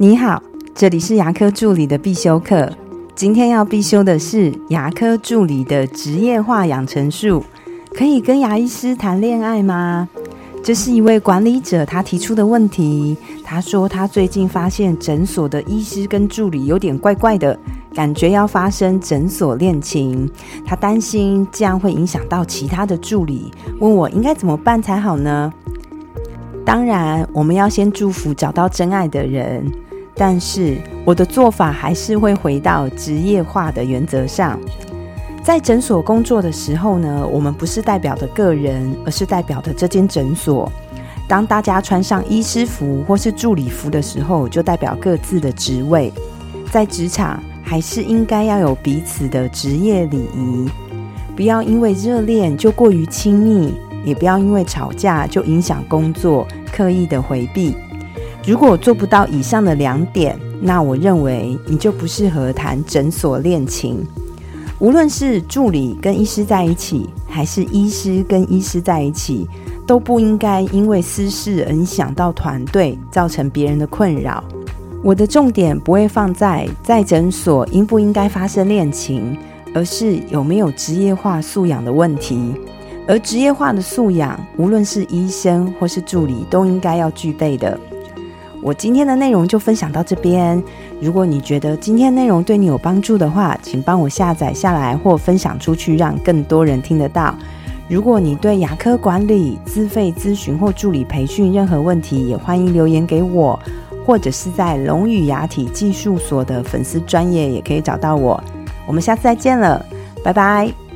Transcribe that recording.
你好，这里是牙科助理的必修课。今天要必修的是牙科助理的职业化养成术。可以跟牙医师谈恋爱吗？这是一位管理者他提出的问题。他说他最近发现诊所的医师跟助理有点怪怪的，感觉要发生诊所恋情。他担心这样会影响到其他的助理，问我应该怎么办才好呢？当然，我们要先祝福找到真爱的人。但是我的做法还是会回到职业化的原则上。在诊所工作的时候呢，我们不是代表的个人，而是代表的这间诊所。当大家穿上医师服或是助理服的时候，就代表各自的职位。在职场，还是应该要有彼此的职业礼仪，不要因为热恋就过于亲密，也不要因为吵架就影响工作，刻意的回避。如果做不到以上的两点，那我认为你就不适合谈诊所恋情。无论是助理跟医师在一起，还是医师跟医师在一起，都不应该因为私事而影响到团队，造成别人的困扰。我的重点不会放在在诊所应不应该发生恋情，而是有没有职业化素养的问题。而职业化的素养，无论是医生或是助理，都应该要具备的。我今天的内容就分享到这边。如果你觉得今天内容对你有帮助的话，请帮我下载下来或分享出去，让更多人听得到。如果你对牙科管理、自费咨询或助理培训任何问题，也欢迎留言给我，或者是在龙语牙体技术所的粉丝专业也可以找到我。我们下次再见了，拜拜。